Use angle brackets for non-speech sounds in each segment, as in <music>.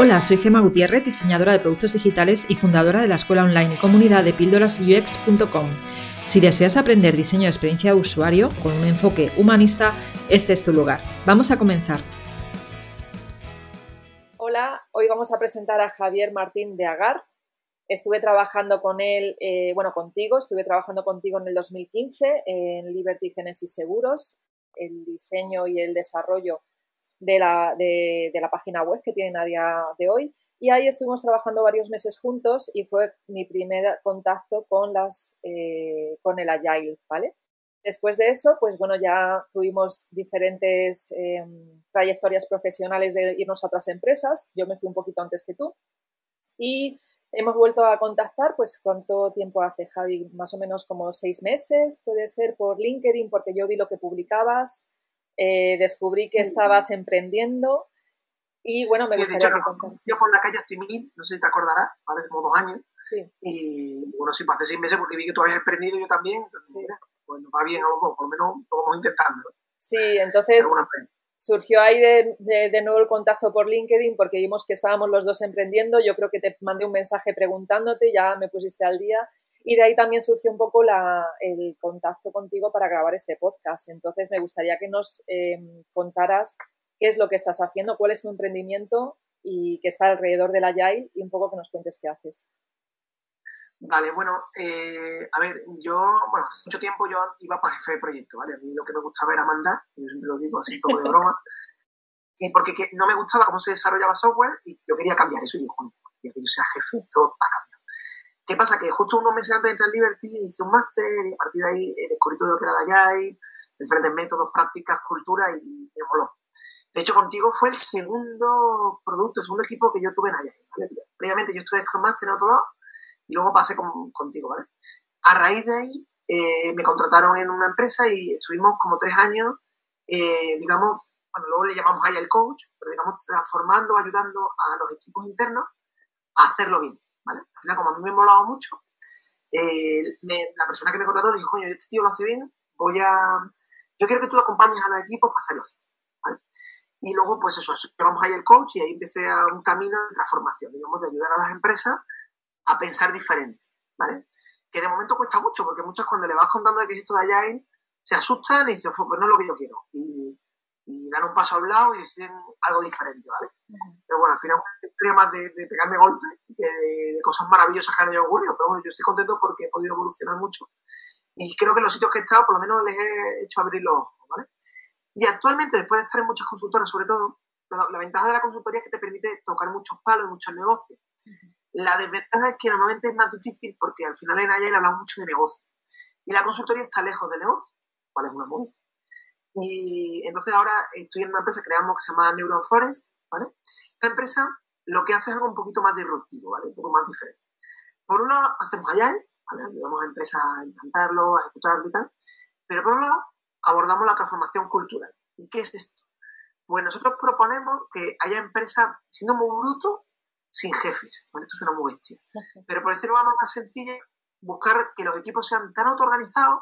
Hola, soy Gema Gutiérrez, diseñadora de productos digitales y fundadora de la escuela online y comunidad de píldorasux.com. Si deseas aprender diseño de experiencia de usuario con un enfoque humanista, este es tu lugar. Vamos a comenzar. Hola, hoy vamos a presentar a Javier Martín de Agar. Estuve trabajando con él, eh, bueno, contigo, estuve trabajando contigo en el 2015 en Liberty Genesis Seguros, el diseño y el desarrollo de la, de, la página web que tienen a día de hoy. Y ahí estuvimos trabajando varios meses juntos y fue mi primer contacto con, las, eh, con el Agile, ¿vale? Después de eso, pues bueno, ya tuvimos diferentes em, trayectorias profesionales de irnos a otras empresas. Yo me fui un poquito antes que tú. Y hemos vuelto a contactar, pues ¿cuánto tiempo hace, Javi? Más o menos como seis meses, puede ser por LinkedIn, porque yo vi lo que publicabas eh, descubrí que estabas emprendiendo y bueno, me gustaría de hecho, por la calle Timín, no sé si te acordarás, hace como dos años. Sí. Y bueno, sí, hace seis meses porque vi que tú habías emprendido yo también, entonces mira, pues va bien a los dos, por lo menos lo vamos intentando. Sí, entonces surgió ahí de, de, nuevo el contacto por LinkedIn porque vimos que estábamos los dos emprendiendo. Yo creo que te mandé un mensaje preguntándote, ya me pusiste al día y de ahí también surgió un poco el contacto contigo para grabar este podcast. Entonces, me gustaría que nos em, contaras qué es lo que estás haciendo, cuál es tu emprendimiento y qué está alrededor del Agile y un poco que nos cuentes qué haces. Vale, bueno, eh, a ver, yo, bueno, hace mucho tiempo yo iba para jefe de proyecto, ¿vale? A mí lo que me gustaba era mandar, yo siempre lo digo así un poco de <laughs> broma, y porque no me gustaba cómo se desarrollaba software y yo quería cambiar eso y digo, bueno, que yo sea jefe, todo para cambiar. ¿Qué pasa? Que justo unos meses antes de entrar en Liberty hice un máster y a partir de ahí descubrí todo lo que era la YAI, diferentes métodos, prácticas, cultura y me moló. De hecho, contigo fue el segundo producto, el segundo equipo que yo tuve en Agile. Previamente yo estuve Scrum Master en otro lado y luego pasé contigo, ¿vale? A raíz de ahí eh, me contrataron en una empresa y estuvimos como tres años, eh, digamos, bueno, luego le llamamos Agile Coach, pero digamos transformando, ayudando a los equipos internos a hacerlo bien. Al final, como a mí me molaba mucho, eh, la persona que me contrató dijo, coño, este tío lo hace bien, voy a... Yo quiero que tú acompañes a los equipos para hacerlo Y luego, pues eso, llevamos ahí el coach y ahí empecé a un camino de transformación, digamos, de ayudar a las empresas a pensar diferente, ¿vale? Que de momento cuesta mucho, porque muchas cuando le vas contando de qué es esto de Agile, se asustan y dicen, pues no es lo que yo quiero. Y y dan un paso a un lado y deciden algo diferente, ¿vale? Pero bueno, al final una historia más de, pegarme golpes que de, cosas maravillosas que han ocurrido, pero bueno, yo estoy contento porque he podido evolucionar mucho y creo que los sitios que he estado por lo menos les he hecho abrir los ojos, ¿vale? Y actualmente, después de estar en muchas consultoras, sobre todo, la, ventaja de la consultoría es que te permite tocar muchos palos y muchos negocios. La desventaja es que normalmente es más difícil porque al final en Agile hablamos mucho de negocio. Y la consultoría está lejos de negocio, cuál es una moneda. Y entonces ahora estoy en una empresa que creamos que se llama Neuron Forest, ¿vale? Esta empresa lo que hace es algo un poquito más disruptivo, ¿vale? Un poco más diferente. Por un lado, hacemos Agile, ¿vale? Ayudamos a empresas a implantarlo, a ejecutarlo y tal. Pero por otro lado, abordamos la transformación cultural. ¿Y qué es esto? Pues nosotros proponemos que haya empresas, siendo muy bruto, sin jefes, ¿vale? Esto suena muy bestia. Pero por decirlo de una más sencilla, buscar que los equipos sean tan autoorganizados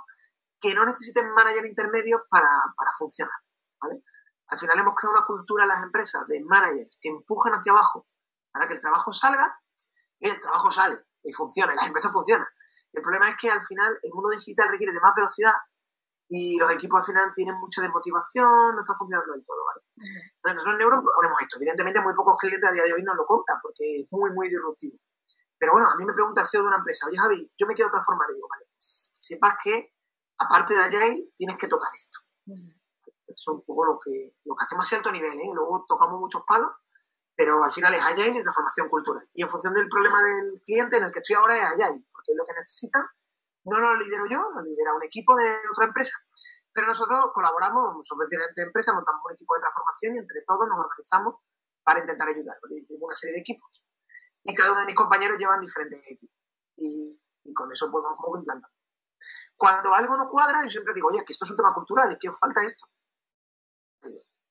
que no necesiten manager intermedios para, para funcionar. ¿vale? Al final hemos creado una cultura en las empresas de managers que empujan hacia abajo para que el trabajo salga y el trabajo sale y funciona, y las empresas funcionan. El problema es que al final el mundo digital requiere de más velocidad y los equipos al final tienen mucha desmotivación, no está funcionando del todo, ¿vale? Entonces nosotros en Neuro proponemos esto. Evidentemente muy pocos clientes a día de hoy nos lo compran porque es muy, muy disruptivo. Pero bueno, a mí me pregunta el CEO de una empresa, oye Javi, yo me quiero transformar. Y digo, vale, sepas que aparte de Agile, tienes que tocar esto. Eso es un poco lo que, lo que hacemos a cierto nivel, ¿eh? Luego tocamos muchos palos, pero al final es Agile y la formación cultural. Y en función del problema del cliente en el que estoy ahora es Agile, porque es lo que necesita. No lo lidero yo, lo lidera un equipo de otra empresa. Pero nosotros colaboramos, somos diferentes empresas, montamos un equipo de transformación y entre todos nos organizamos para intentar ayudar. Tengo una serie de equipos y cada uno de mis compañeros llevan diferentes equipos. Y, con eso pues vamos un poco implantando. Cuando algo no cuadra, yo siempre digo, oye, que esto es un tema cultural y que os falta esto.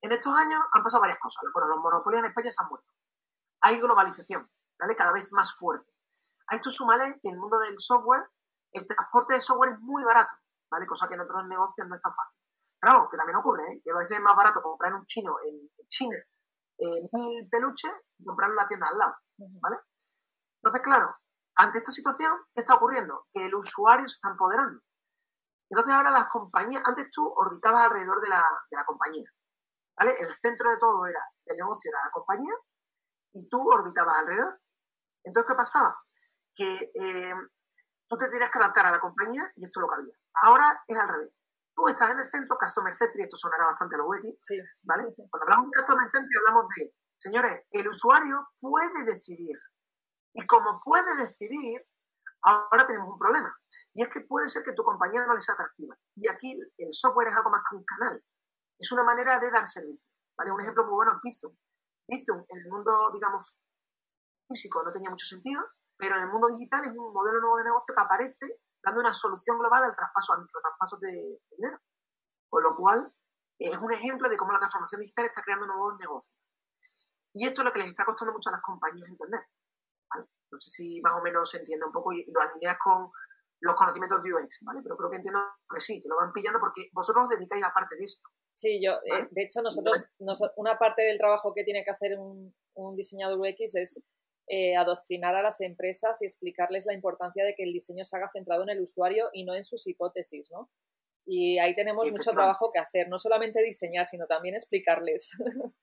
En estos años han pasado varias cosas. Bueno, los monopolios en España se han muerto. Hay globalización, ¿vale? Cada vez más fuerte. A esto sumale que en el mundo del software, el transporte de software es muy barato, ¿vale? Cosa que en otros negocios no es tan fácil. Vamos, que también ocurre, ¿eh? Que a veces es más barato comprar un chino en China eh, mil peluches y comprarlo en la tienda al lado, ¿vale? Entonces, claro, ante esta situación, ¿qué está ocurriendo? Que el usuario se está empoderando. Entonces ahora las compañías, antes tú orbitabas alrededor de la, de la compañía, ¿vale? El centro de todo era, el negocio era la compañía y tú orbitabas alrededor. Entonces, ¿qué pasaba? Que eh, tú te tenías que adaptar a la compañía y esto es lo que había. Ahora es al revés. Tú estás en el centro, Customer Centric, esto sonará bastante a los UX, sí. ¿vale? Cuando hablamos de Customer Centric hablamos de, señores, el usuario puede decidir. Y como puede decidir, ahora tenemos un problema. Y es que puede ser que tu compañía no le sea atractiva. Y aquí el software es algo más que un canal. Es una manera de dar servicio. ¿vale? Un ejemplo muy bueno es Bizum. Bizum, en el mundo, digamos, físico no tenía mucho sentido, pero en el mundo digital es un modelo nuevo de negocio que aparece dando una solución global al traspaso, a los traspasos de, dinero. Con lo cual, es un ejemplo de cómo la transformación digital está creando nuevos negocios. Y esto es lo que les está costando mucho a las compañías entender. No sé si más o menos se entiende un poco y lo alineas con los conocimientos de UX, ¿vale? Pero creo que entiendo que sí, que lo van pillando porque vosotros os dedicáis a parte de esto. Sí, yo, eh, de hecho, nosotros, una parte del trabajo que tiene que hacer un, un diseñador UX es eh, adoctrinar a las empresas y explicarles la importancia de que el diseño se haga centrado en el usuario y no en sus hipótesis, ¿no? Y ahí tenemos mucho trabajo que hacer, no solamente diseñar, sino también explicarles. <laughs>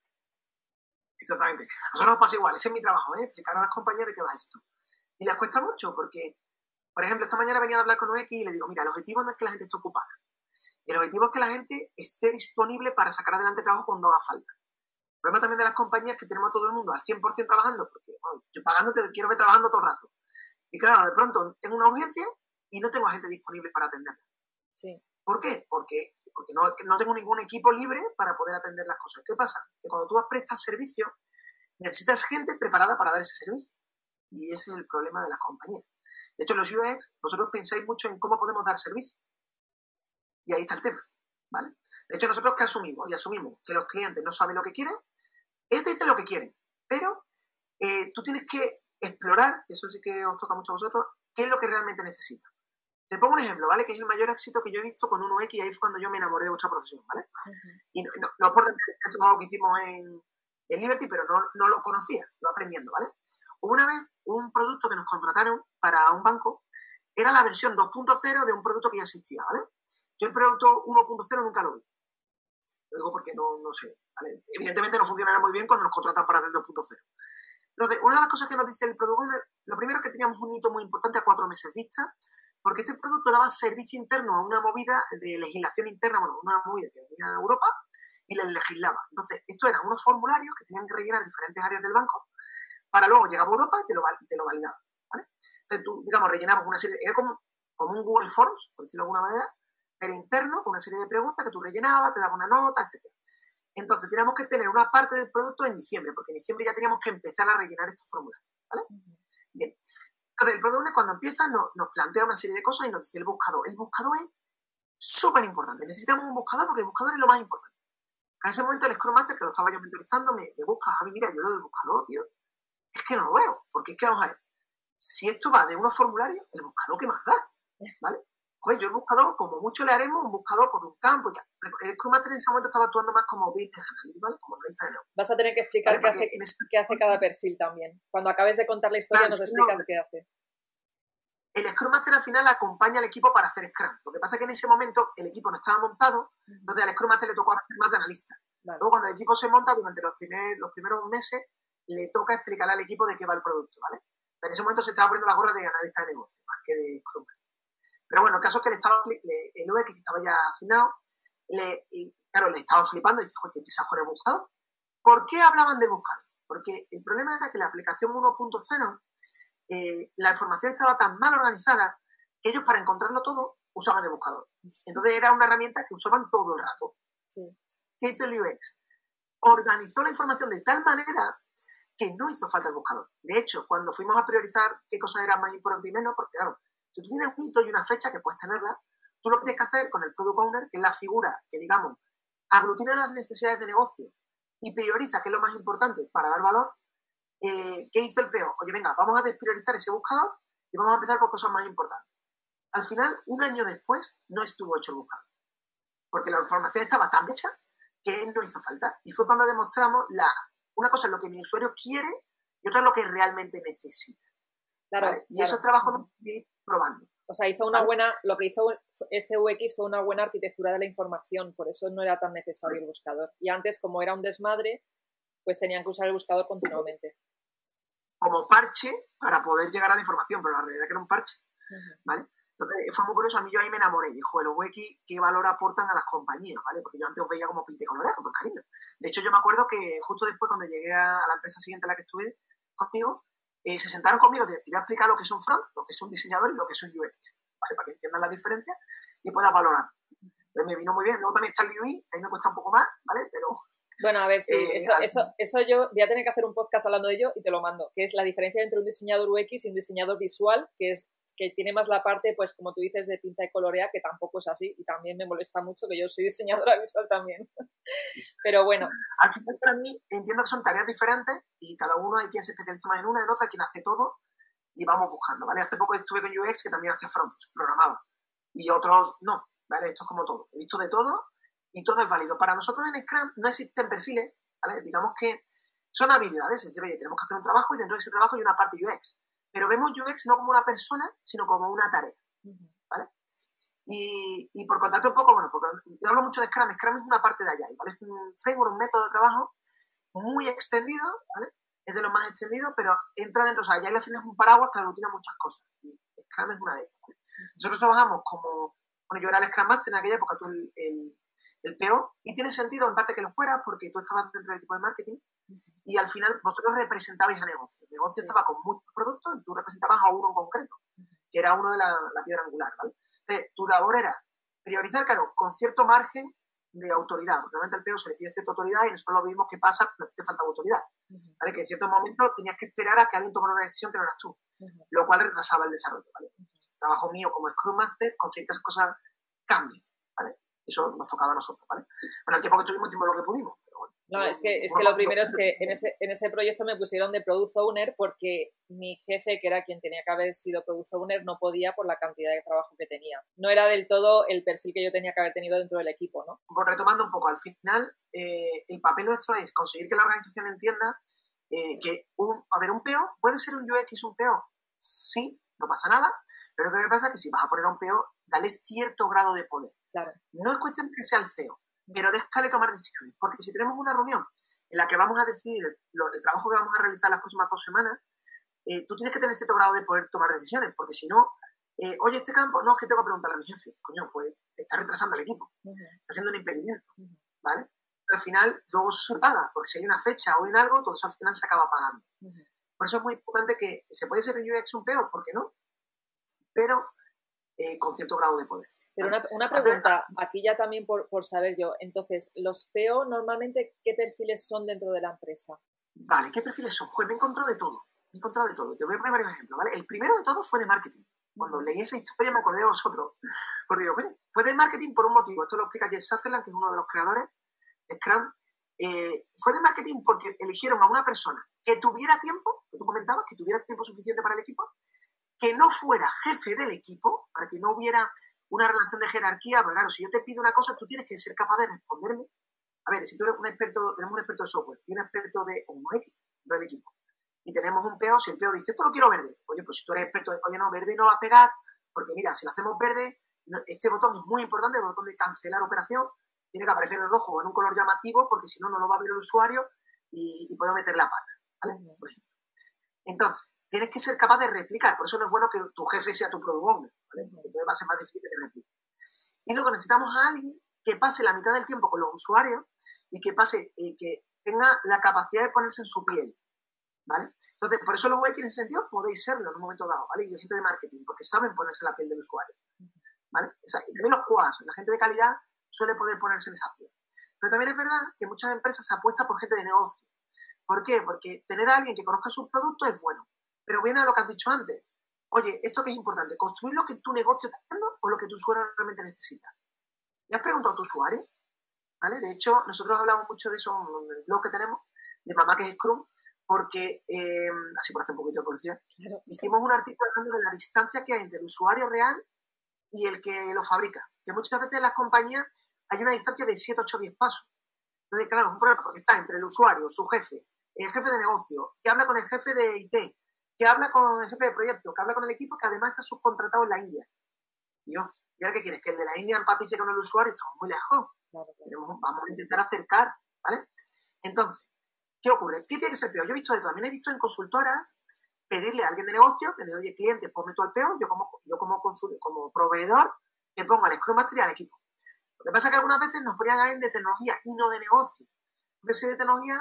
Exactamente. A nosotros nos pasa igual, ese es mi trabajo, ¿eh? explicar a las compañías de qué va esto. Y les cuesta mucho porque, por ejemplo, esta mañana venía a hablar con UX y le digo, mira, el objetivo no es que la gente esté ocupada. El objetivo es que la gente esté disponible para sacar adelante trabajo cuando haga falta problema también de las compañías es que tenemos a todo el mundo al 100% trabajando, porque yo pagándote quiero ver trabajando todo el rato. Y claro, de pronto tengo una urgencia y no tengo a gente disponible para atenderla. Sí. ¿Por qué? Porque, porque no, tengo ningún equipo libre para poder atender las cosas. ¿Qué pasa? Que cuando tú prestas servicio, necesitas gente preparada para dar ese servicio. Y ese es el problema de las compañías. De hecho, los UX, vosotros pensáis mucho en cómo podemos dar servicio. Y ahí está el tema. ¿vale? De hecho, nosotros que asumimos, y asumimos que los clientes no saben lo que quieren, ellos te dicen lo que quieren, pero eh, tú tienes que explorar, eso sí que os toca mucho a vosotros, qué es lo que realmente necesitas. Te pongo un ejemplo, ¿vale? Que es el mayor éxito que yo he visto con 1X y ahí fue cuando yo me enamoré de vuestra profesión, ¿vale? Y no, no, por esto es algo que hicimos en, en Liberty, pero no, no, lo conocía, lo aprendiendo, ¿vale? Una vez, un producto que nos contrataron para un banco era la versión 2.0 de un producto que ya existía, ¿vale? Yo el producto 1.0 nunca lo vi. Lo digo porque no, no sé. Evidentemente no funcionará muy bien cuando nos contratan para hacer 2.0. Entonces, una de las cosas que nos dice el Product Owner, lo primero es que teníamos un hito muy importante a cuatro meses vista, porque este producto daba servicio interno a una movida de legislación interna, bueno, una movida que venía a Europa y les legislaba. Entonces, esto eran unos formularios que tenían que rellenar diferentes áreas del banco para luego llegar a Europa y te lo, te lo validaba. ¿vale? Entonces, tú, digamos, rellenabas una serie, era como, como un Google Forms, por decirlo de alguna manera, era interno, con una serie de preguntas que tú rellenabas, te daba una nota, etc. Entonces teníamos que tener una parte del producto en diciembre, porque en diciembre ya teníamos que empezar a rellenar estos formularios. ¿vale? Bien. Entonces el producto cuando empieza nos, plantea una serie de cosas y nos dice el buscador. El buscador es súper importante. Necesitamos un buscador porque el buscador es lo más importante. En ese momento el Scrum Master, que lo estaba yo mentorizando, me, me busca, a mí, mira, yo lo del buscador, tío, es que no lo veo. Porque es que, vamos a ver, si esto va de unos formularios, el buscador, ¿qué más da? ¿Vale? Pues yo el buscador, como mucho le haremos, un buscador por un campo. El Scrum Master en ese momento estaba actuando más como business analyst, ¿vale? Como analista de Vas a tener que explicar qué, hace, qué hace cada perfil también. Cuando acabes de contar la historia nos explicas qué hace. El Scrum Master al final acompaña al equipo para hacer Scrum. Lo que pasa es que en ese momento el equipo no estaba montado, entonces al Scrum Master le tocó hacer más de analista. Luego cuando el equipo se monta, durante los, los primeros meses, le toca explicarle al equipo de qué va el producto, ¿vale? Pero en ese momento se estaba poniendo la gorra de analista de negocio, más que de Scrum Master. Pero bueno, el caso es que le el UX que estaba ya asignado, le, claro, le estaba flipando y dijo, que con el buscador. ¿Por qué hablaban de buscador? Porque el problema era que la aplicación 1.0, eh, la información estaba tan mal organizada que ellos para encontrarlo todo usaban el buscador. Entonces era una herramienta que usaban todo el rato. ¿Qué hizo el UX? Organizó la información de tal manera que no hizo falta el buscador. De hecho, cuando fuimos a priorizar qué cosas eran más importantes y menos, porque claro, si tú tienes un hito y una fecha que puedes tenerla, tú lo que tienes que hacer con el Product Owner, que es la figura que, digamos, aglutina las necesidades de negocio y prioriza qué es lo más importante para dar valor, eh, ¿qué hizo el PO? Oye, venga, vamos a despriorizar ese buscador y vamos a empezar por cosas más importantes. Al final, un año después, no estuvo hecho el buscador, porque la información estaba tan hecha que no hizo falta. Y fue cuando demostramos la una cosa es lo que mi usuario quiere y otra es lo que realmente necesita. Claro, Y esos trabajos probando. O sea, hizo una buena, lo que hizo este UX fue una buena arquitectura de la información, por eso no era tan necesario el buscador. Y antes, como era un desmadre, pues tenían que usar el buscador continuamente. Como parche para poder llegar a la información, pero la realidad es que era un parche. ¿Vale? Entonces, fue muy curioso, a mí yo ahí me enamoré. Dijo, el UX, ¿qué valor aportan a las compañías? ¿Vale? Porque yo antes os veía como pinte colorado, con todo cariño. De hecho, yo me acuerdo que justo después, cuando llegué a la empresa siguiente en la que estuve contigo, eh, se sentaron conmigo, te, te, voy a explicar lo que es un front, lo que es un diseñador y lo que es un UX, ¿vale? Para que entiendan la diferencia y puedas valorar. Entonces me vino muy bien. Luego también está el UI, ahí me cuesta un poco más, ¿vale? Pero... Bueno, a ver, sí, eh, eso, eso, eso, yo voy a tener que hacer un podcast hablando de ello y te lo mando, que es la diferencia entre un diseñador UX y un diseñador visual, que es que tiene más la parte, pues como tú dices, de pinta y colorea, que tampoco es así, y también me molesta mucho que yo soy diseñadora <laughs> visual también. Pero bueno. Al final, para mí, entiendo que son tareas diferentes y cada uno hay quien se especializa más en una, en otra, quien hace todo, y vamos buscando, ¿vale? Hace poco estuve con UX que también hacía front, programaba, y otros no, ¿vale? Esto es como todo. He visto de todo y todo es válido. Para nosotros en Scrum no existen perfiles, ¿vale? Digamos que son habilidades, es decir, oye, tenemos que hacer un trabajo y dentro de ese trabajo hay una parte UX pero vemos UX no como una persona, sino como una tarea. ¿vale? Y, y, por contarte un poco, bueno, porque yo hablo mucho de Scrum, Scrum es una parte de allá, ¿vale? Es un framework, un método de trabajo muy extendido, ¿vale? Es de los más extendidos, pero entra dentro, o sea, Agile al final es un paraguas que aglutina muchas cosas. Y Scrum es una de ellas. ¿vale? Nosotros trabajamos como, bueno, yo era el Scrum Master en aquella época, tú el, el, el PO, y tiene sentido en parte que lo fuera porque tú estabas dentro del equipo de marketing, y al final vosotros representabais a negocio. El negocio estaba con muchos productos y tú representabas a uno en concreto, que era uno de la, la piedra angular, ¿vale? Entonces, tu labor era priorizar, claro, con cierto margen de autoridad, porque realmente al PO se le pide cierta autoridad y nosotros lo vimos que pasa cuando te falta autoridad, ¿vale? Que en cierto momento tenías que esperar a que alguien tomara una decisión que no eras tú, lo cual retrasaba el desarrollo, ¿vale? trabajo mío como Scrum Master, que esas cosas cambien, ¿vale? Eso nos tocaba a nosotros, ¿vale? Bueno, el tiempo que estuvimos hicimos lo que pudimos, no, es que, es que lo primero es que en ese, en ese proyecto me pusieron de Product Owner porque mi jefe, que era quien tenía que haber sido Product Owner, no podía por la cantidad de trabajo que tenía. No era del todo el perfil que yo tenía que haber tenido dentro del equipo, ¿no? Pues retomando un poco, al final, eh, el papel nuestro es conseguir que la organización entienda eh, que, un, a ver, un PO, ¿puede ser un UX un PO? Sí, no pasa nada, pero lo que pasa es que si vas a poner a un PO, dale cierto grado de poder. Claro. No es cuestión de que sea el CEO, pero déjale tomar decisiones. Porque si tenemos una reunión en la que vamos a decidir el trabajo que vamos a realizar las próximas dos semanas, eh, tú tienes que tener cierto grado de poder tomar decisiones, porque si no, eh, oye, este campo, no, es que tengo que preguntarle a mi jefe, coño, pues está retrasando el equipo, está haciendo un impedimento, ¿vale? Pero al final, luego se paga, porque si hay una fecha o en algo, todo eso al final se acaba pagando. Por eso es muy importante que se puede ser un UX un peor, ¿por qué no? Pero eh, con cierto grado de poder. Pero una, una pregunta, aquí ya también por, por, saber yo, entonces, ¿los PO normalmente qué perfiles son dentro de la empresa? Vale, ¿qué perfiles son? Joder, me he encontrado de todo, me he encontrado de todo. Te voy a poner varios ejemplos, ¿vale? El primero de todo fue de marketing. Cuando leí esa historia me acordé de vosotros. Porque digo, bueno, fue de marketing por un motivo. Esto lo explica Jess Sutherland, que es uno de los creadores de Scrum. Eh, fue de marketing porque eligieron a una persona que tuviera tiempo, que tú comentabas, que tuviera tiempo suficiente para el equipo, que no fuera jefe del equipo, para que no hubiera una relación de jerarquía, pero claro, si yo te pido una cosa, tú tienes que ser capaz de responderme. A ver, si tú eres un experto, tenemos un experto de software y un experto de un X del equipo, y tenemos un PO, si el PO dice, esto lo quiero verde, oye, pues si tú eres experto, oye, no, verde no va a pegar, porque mira, si lo hacemos verde, este botón es muy importante, el botón de cancelar operación, tiene que aparecer en rojo o en un color llamativo, porque si no, no lo va a ver el usuario y, y puede meter la pata, ¿vale? Entonces, tienes que ser capaz de replicar, por eso no es bueno que tu jefe sea tu product owner, entonces va a ser más difícil que replique. Y luego necesitamos a alguien que pase la mitad del tiempo con los usuarios y que pase, y que tenga la capacidad de ponerse en su piel, ¿vale? Entonces, por eso los UX en ese sentido podéis serlo en un momento dado, ¿vale? Y la gente de marketing, porque saben ponerse en la piel del usuario, ¿vale? O sea, y también los QAs, la gente de calidad suele poder ponerse en esa piel. Pero también es verdad que muchas empresas apuestan por gente de negocio. ¿Por qué? Porque tener a alguien que conozca sus productos es bueno. Pero viene a lo que has dicho antes. Oye, esto que es importante, construir lo que tu negocio está haciendo o lo que tu usuario realmente necesita. ¿Ya has preguntado a tu usuario? ¿Vale? De hecho, nosotros hablamos mucho de eso en el blog que tenemos, de Mamá que es Scrum, porque, eh, así por hacer un poquito de policía, hicimos un artículo hablando de la distancia que hay entre el usuario real y el que lo fabrica. Que muchas veces en las compañías hay una distancia de 7, 8, 10 pasos. Entonces, claro, es un problema porque está entre el usuario, su jefe el jefe de negocio, que habla con el jefe de IT, que habla con el jefe de proyecto, que habla con el equipo, que además está subcontratado en la India. Tío, ¿y ahora qué quieres? ¿Que el de la India empatice con el usuario? Estamos muy lejos. vamos a intentar acercar, ¿vale? Entonces, ¿qué ocurre? ¿Qué tiene que ser peor? Yo he visto, también he visto en consultoras pedirle a alguien de negocio que le oye, cliente, ponme tú al peor, yo como, yo como, como proveedor te pongo al Scrum Master y al equipo. Lo que pasa es que algunas veces nos ponían a alguien de tecnología y no de negocio. Entonces, de tecnología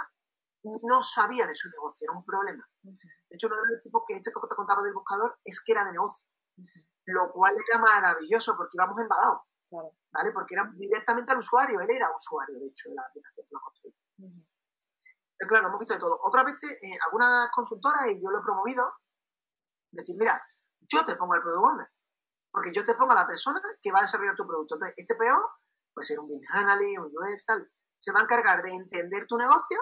no sabía de su negocio, era un problema. De hecho, uno de los equipos que este que te contaba del buscador es que era de negocio, lo cual era maravilloso porque íbamos embadados, ¿vale? Porque era directamente al usuario, él era usuario, de hecho, de la aplicación que lo Pero claro, hemos visto de todo. Otras veces, eh, algunas consultoras, y yo lo he promovido, decir, mira, yo te pongo el product owner, porque yo te pongo a la persona que va a desarrollar tu producto. Entonces, este PO puede ser un business analyst, un UX, tal, se va a encargar de entender tu negocio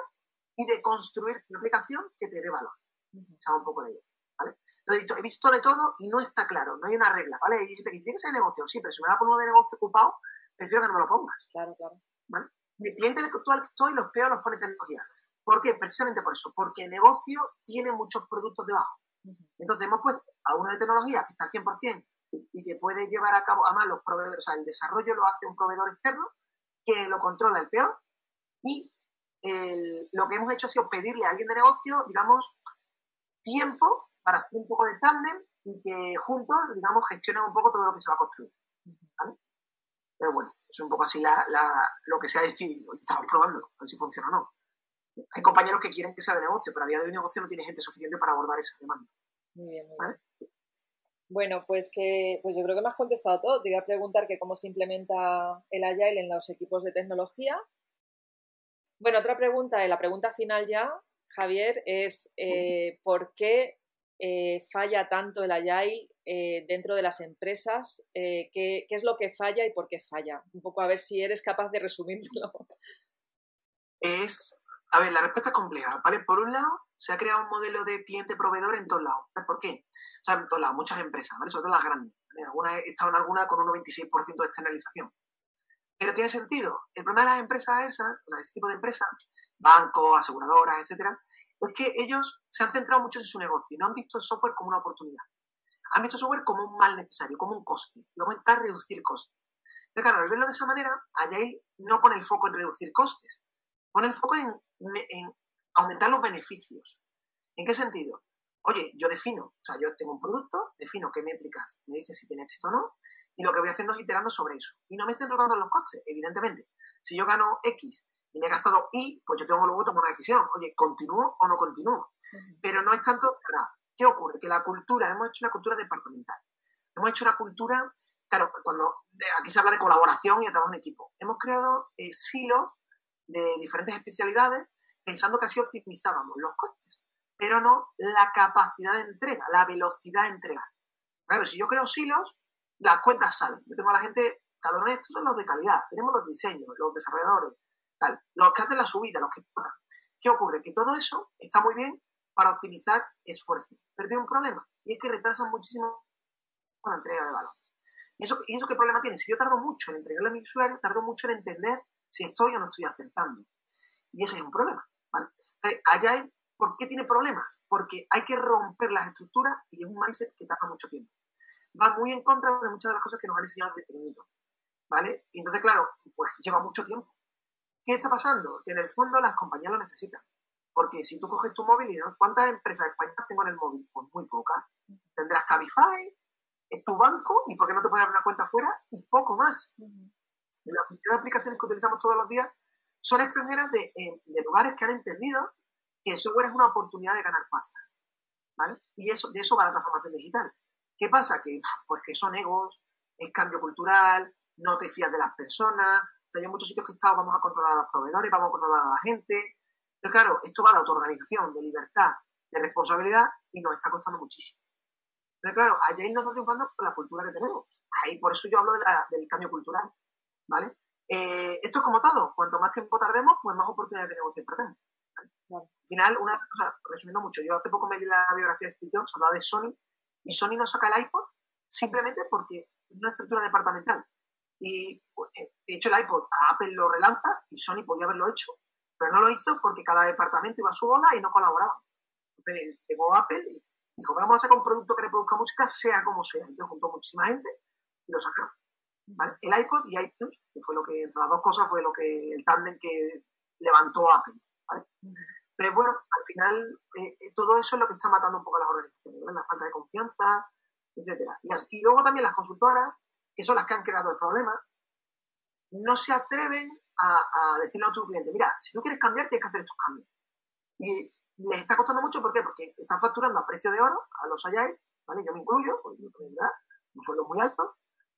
y de construir una aplicación que te dé valor. Echaba un poco de idea, ¿vale? Entonces, he visto de todo y no está claro, no hay una regla, ¿vale? Y gente que tiene que ser negocio, sí, pero si me va a poner uno de negocio ocupado, prefiero que no me lo pongas. Claro, claro. ¿Vale? Mi cliente actual que estoy, los peores los pone tecnología. ¿Por qué? Precisamente por eso, porque el negocio tiene muchos productos debajo. Entonces hemos puesto a uno de tecnología que está al 100% y que puede llevar a cabo, además los proveedores, o sea, el desarrollo lo hace un proveedor externo que lo controla el peor y lo que hemos hecho ha sido pedirle a alguien de negocio, digamos, tiempo para hacer un poco de tándem y que juntos, digamos, gestionen un poco todo lo que se va a construir. ¿vale? Pero bueno, es un poco así lo que se ha decidido. Estamos probando, a ver si funciona o no. Hay compañeros que quieren que sea de negocio, pero a día de hoy negocio no tiene gente suficiente para abordar esa demanda. Muy bien, muy bien. Bueno, pues que pues yo creo que me has contestado todo. Te iba a preguntar que cómo se implementa el Agile en los equipos de tecnología. Bueno, otra pregunta, la pregunta final ya, Javier, es eh, ¿por qué eh, falla tanto el Agile eh, dentro de las empresas? ¿qué, ¿qué, es lo que falla y por qué falla? Un poco a ver si eres capaz de resumirlo. Es a ver, la respuesta es compleja, ¿vale? Por un lado, se ha creado un modelo de cliente-proveedor en todos lados. ¿Por qué? O sea, en todos lados, muchas empresas, ¿vale? Sobre todo las grandes. Algunas, he estado en alguna con un 96% de externalización. Pero tiene sentido. El problema de las empresas esas, o sea, ese tipo de empresas, bancos, aseguradoras, etcétera, es que ellos se han centrado mucho en su negocio y no han visto el software como una oportunidad. Han visto el software como un mal necesario, como un coste. Luego intentar reducir costes. Pero claro, al verlo de esa manera, Agile no pone el foco en reducir costes, pone el foco en en aumentar los beneficios. ¿En qué sentido? Oye, yo defino, o sea, yo tengo un producto, defino qué métricas me dice si tiene éxito o no, y lo que voy haciendo es iterando sobre eso. Y no me centro tanto en los costes, evidentemente. Si yo gano X y me he gastado Y, pues yo tengo luego tomar una decisión. Oye, ¿continúo o no continúo? Pero no es tanto, ¿Qué ocurre? Que la cultura, hemos hecho una cultura departamental. Hemos hecho una cultura, claro, cuando aquí se habla de colaboración y de trabajo en equipo. Hemos creado eh, silos de diferentes especialidades pensando que así optimizábamos los costes, pero no la capacidad de entrega, la velocidad de entregar. Claro, si yo creo silos, las cuentas salen. Yo tengo a la gente, cada uno de estos son los de calidad, tenemos los diseños, los desarrolladores, tal, los que hacen la subida, los que ¿Qué ocurre? Que todo eso está muy bien para optimizar esfuerzo, pero tiene un problema, y es que retrasan muchísimo la entrega de valor. ¿Y eso, ¿Y eso qué problema tiene? Si yo tardo mucho en entregarle a mi usuario, tardo mucho en entender si estoy o no estoy acertando. Y ese es un problema. ¿vale? Entonces, ¿por qué tiene problemas? Porque hay que romper las estructuras y es un mindset que tarda mucho tiempo. Va muy en contra de muchas de las cosas que nos han enseñado desde pequeñito. ¿Vale? Y entonces, claro, pues lleva mucho tiempo. ¿Qué está pasando? Que en el fondo las compañías lo necesitan. Porque si tú coges tu móvil y dices, ¿cuántas empresas españolas tengo en el móvil? Pues muy pocas. Tendrás Cabify, tu banco, y por qué no te puedes dar una cuenta fuera, y poco más las aplicaciones que utilizamos todos los días son extranjeras de, eh, de, lugares que han entendido que el software es una oportunidad de ganar pasta. ¿vale? Y eso, de eso va la transformación digital. ¿Qué pasa? Que, pues que son egos, es cambio cultural, no te fías de las personas. O sea, hay muchos sitios que estamos, vamos a controlar a los proveedores, vamos a controlar a la gente. Entonces, claro, esto va de autoorganización, de libertad, de responsabilidad y nos está costando muchísimo. Entonces, claro, allá nos está triunfando la cultura que tenemos. Ahí, por eso yo hablo del cambio cultural. ¿vale? Eh, esto es como todo, cuanto más tiempo tardemos, pues más oportunidades de negocio perdemos. Al final, una cosa, resumiendo mucho, yo hace poco me di la biografía de Steve Jobs, hablaba de Sony, y Sony no saca el iPod simplemente porque es una estructura departamental. Y pues, eh, de hecho el iPod a Apple lo relanza y Sony podía haberlo hecho, Pero no lo hizo porque cada departamento iba a su bola y no colaboraba. Entonces llegó Apple y dijo, vamos a sacar un producto que reproduzca música sea como sea. Entonces juntó muchísima gente y lo sacaron. El iPod y iTunes, que fue lo que, entre las dos cosas, fue lo que el tándem que levantó Apple. Entonces, bueno, al final eh, eh, todo eso es lo que está matando un poco a las organizaciones, la falta de confianza, etc. Y, luego también las consultoras, que son las que han creado el problema, no se atreven a, decirle a tu cliente, mira, si tú quieres cambiar, tienes que hacer estos cambios. Y les está costando mucho, ¿por qué? Porque están facturando a precio de oro a los Agile, ¿vale? Yo me incluyo, porque verdad, un sueldo muy alto,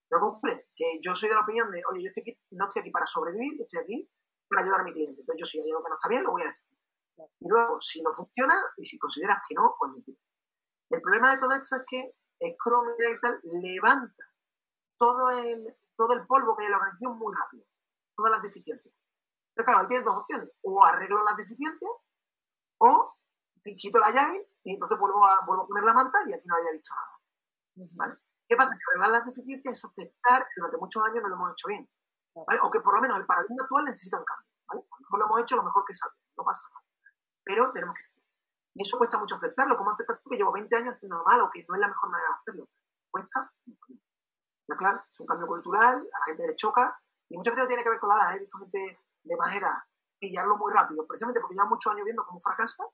pero ocurre que yo soy de la opinión de, oye, yo estoy no estoy aquí para sobrevivir, yo estoy aquí para ayudar a mi cliente. Entonces yo si hay algo que no está bien, lo voy a decir. Y luego, si no funciona, y si consideras que no, pues mentir. El problema de todo esto es que Scrum y tal levanta todo el, todo el polvo que hay en la organización muy rápido, todas las deficiencias. Entonces, claro, ahí tienes dos opciones. O arreglo las deficiencias, o te quito la llave y entonces vuelvo a, vuelvo a poner la manta y aquí no haya visto nada. ¿Vale? ¿Qué pasa? Que arreglar las deficiencias es aceptar que durante muchos años no lo hemos hecho bien. ¿vale? O que por lo menos el paradigma actual necesita un cambio. ¿vale? A lo mejor lo hemos hecho lo mejor que sabe, no pasa nada. Pero tenemos que Y eso cuesta mucho aceptarlo. ¿Cómo aceptas tú que llevo 20 años haciendo mal o que no es la mejor manera de hacerlo? Cuesta. No, claro, es un cambio cultural, a la gente le choca y muchas veces no tiene que ver con la edad. He visto gente de más edad pillarlo muy rápido, precisamente porque lleva muchos años viendo cómo fracasa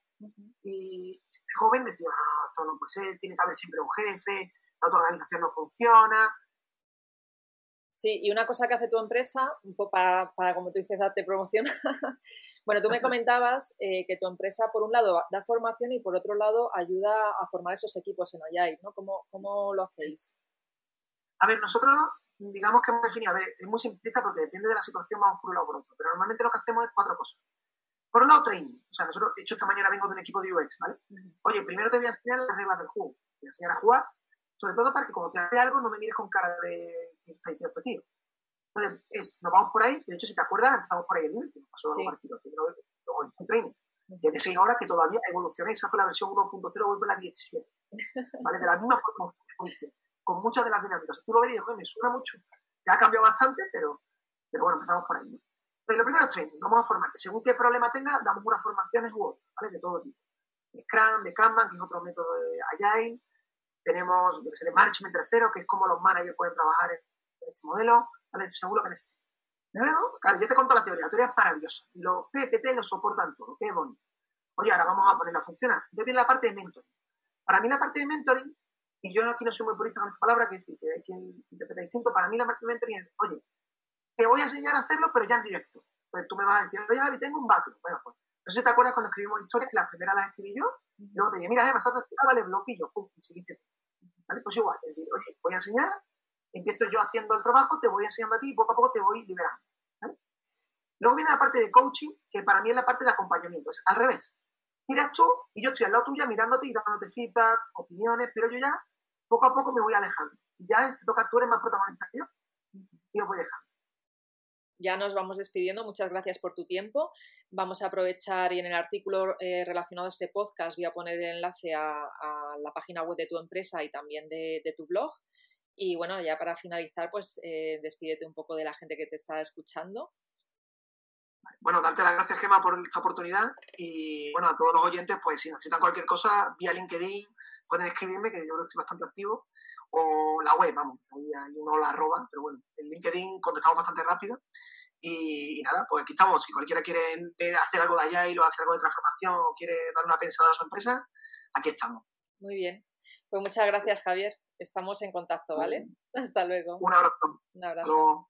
y el joven decía, ah, esto no puede ser, tiene que haber siempre un jefe, la otra organización no funciona. Sí, y una cosa que hace tu empresa, un poco para, para como tú dices, darte promoción. <laughs> bueno, tú me comentabas eh, que tu empresa, por un lado, da formación y por otro lado, ayuda a formar esos equipos en Agile, ¿no? ¿Cómo, cómo lo hacéis? A ver, nosotros, digamos que hemos definido, a ver, es muy simplista porque depende de la situación, vamos por un lado o por otro, pero normalmente lo que hacemos es cuatro cosas. Por un lado, training. O sea, nosotros, de hecho, esta mañana vengo de un equipo de UX, ¿vale? Oye, primero te voy a enseñar las reglas del juego. Te voy a enseñar a jugar sobre todo para que cuando te hace algo no me mires con cara de que está diciendo tío. Entonces, es, nos vamos por ahí, de hecho, si te acuerdas, empezamos por ahí el límite, nos pasó algo parecido luego en training. Que de 6 horas que todavía evolucioné, esa fue la versión 1.0, voy por la 17. <laughs> ¿Vale? De la misma forma que con muchas de las dinámicas. Tú lo ves y me suena mucho. Ya ha cambiado bastante, pero, pero bueno, empezamos por ahí. Entonces, lo primero es training, vamos a formarte. Según qué problema tenga, damos unas formaciones u otras, ¿vale? De todo tipo. De Scrum, de Kanban, que es otro método de Agile, tenemos lo que se llama Management tercero, que es como los managers pueden trabajar en, este modelo, seguro que necesitan. Luego, claro, yo te conto la teoría, la teoría es maravillosa. Los PPT lo soportan todo, qué bonito. Oye, ahora vamos a ponerla a funcionar. Entonces viene la parte de mentoring. Para mí la parte de mentoring, y yo aquí no soy muy purista con esta palabra, que decir, que hay quien interpreta distinto, para mí la mentoring es, oye, te voy a enseñar a hacerlo, pero ya en directo. Entonces tú me vas a decir, oye, Javi, tengo un backlog. Bueno, pues, no sé si te acuerdas cuando escribimos historias, que las primeras las escribí yo, y luego te dije, mira, me saltas, vale, bloquillo, pum, y seguiste ¿vale? Pues igual, es decir, oye, voy a enseñar, empiezo yo haciendo el trabajo, te voy enseñando a ti y poco a poco te voy liberando, ¿vale? Luego viene la parte de coaching, que para mí es la parte de acompañamiento, es al revés. Tiras tú y yo estoy al lado tuya mirándote y dándote feedback, opiniones, pero yo ya poco a poco me voy alejando. Y ya te toca, tú eres más protagonista que yo, y os voy dejando ya nos vamos despidiendo. Muchas gracias por tu tiempo. Vamos a aprovechar y en el artículo eh, relacionado a este podcast voy a poner el enlace a, la página web de tu empresa y también de, tu blog. Y bueno, ya para finalizar, pues eh, despídete un poco de la gente que te está escuchando. Bueno, darte las gracias, Gemma, por esta oportunidad. Y bueno, a todos los oyentes, pues si necesitan cualquier cosa, vía LinkedIn, pueden escribirme, que yo creo que estoy bastante activo. O la web, vamos, ahí hay uno la arroba, pero bueno, en LinkedIn contestamos bastante rápido. Y, nada, pues aquí estamos. Si cualquiera quiere hacer algo de allá y o hacer algo de transformación o quiere dar una pensada a su empresa, aquí estamos. Muy bien. Pues muchas gracias, Javier. Estamos en contacto, ¿vale? Hasta luego. Un abrazo. Un abrazo.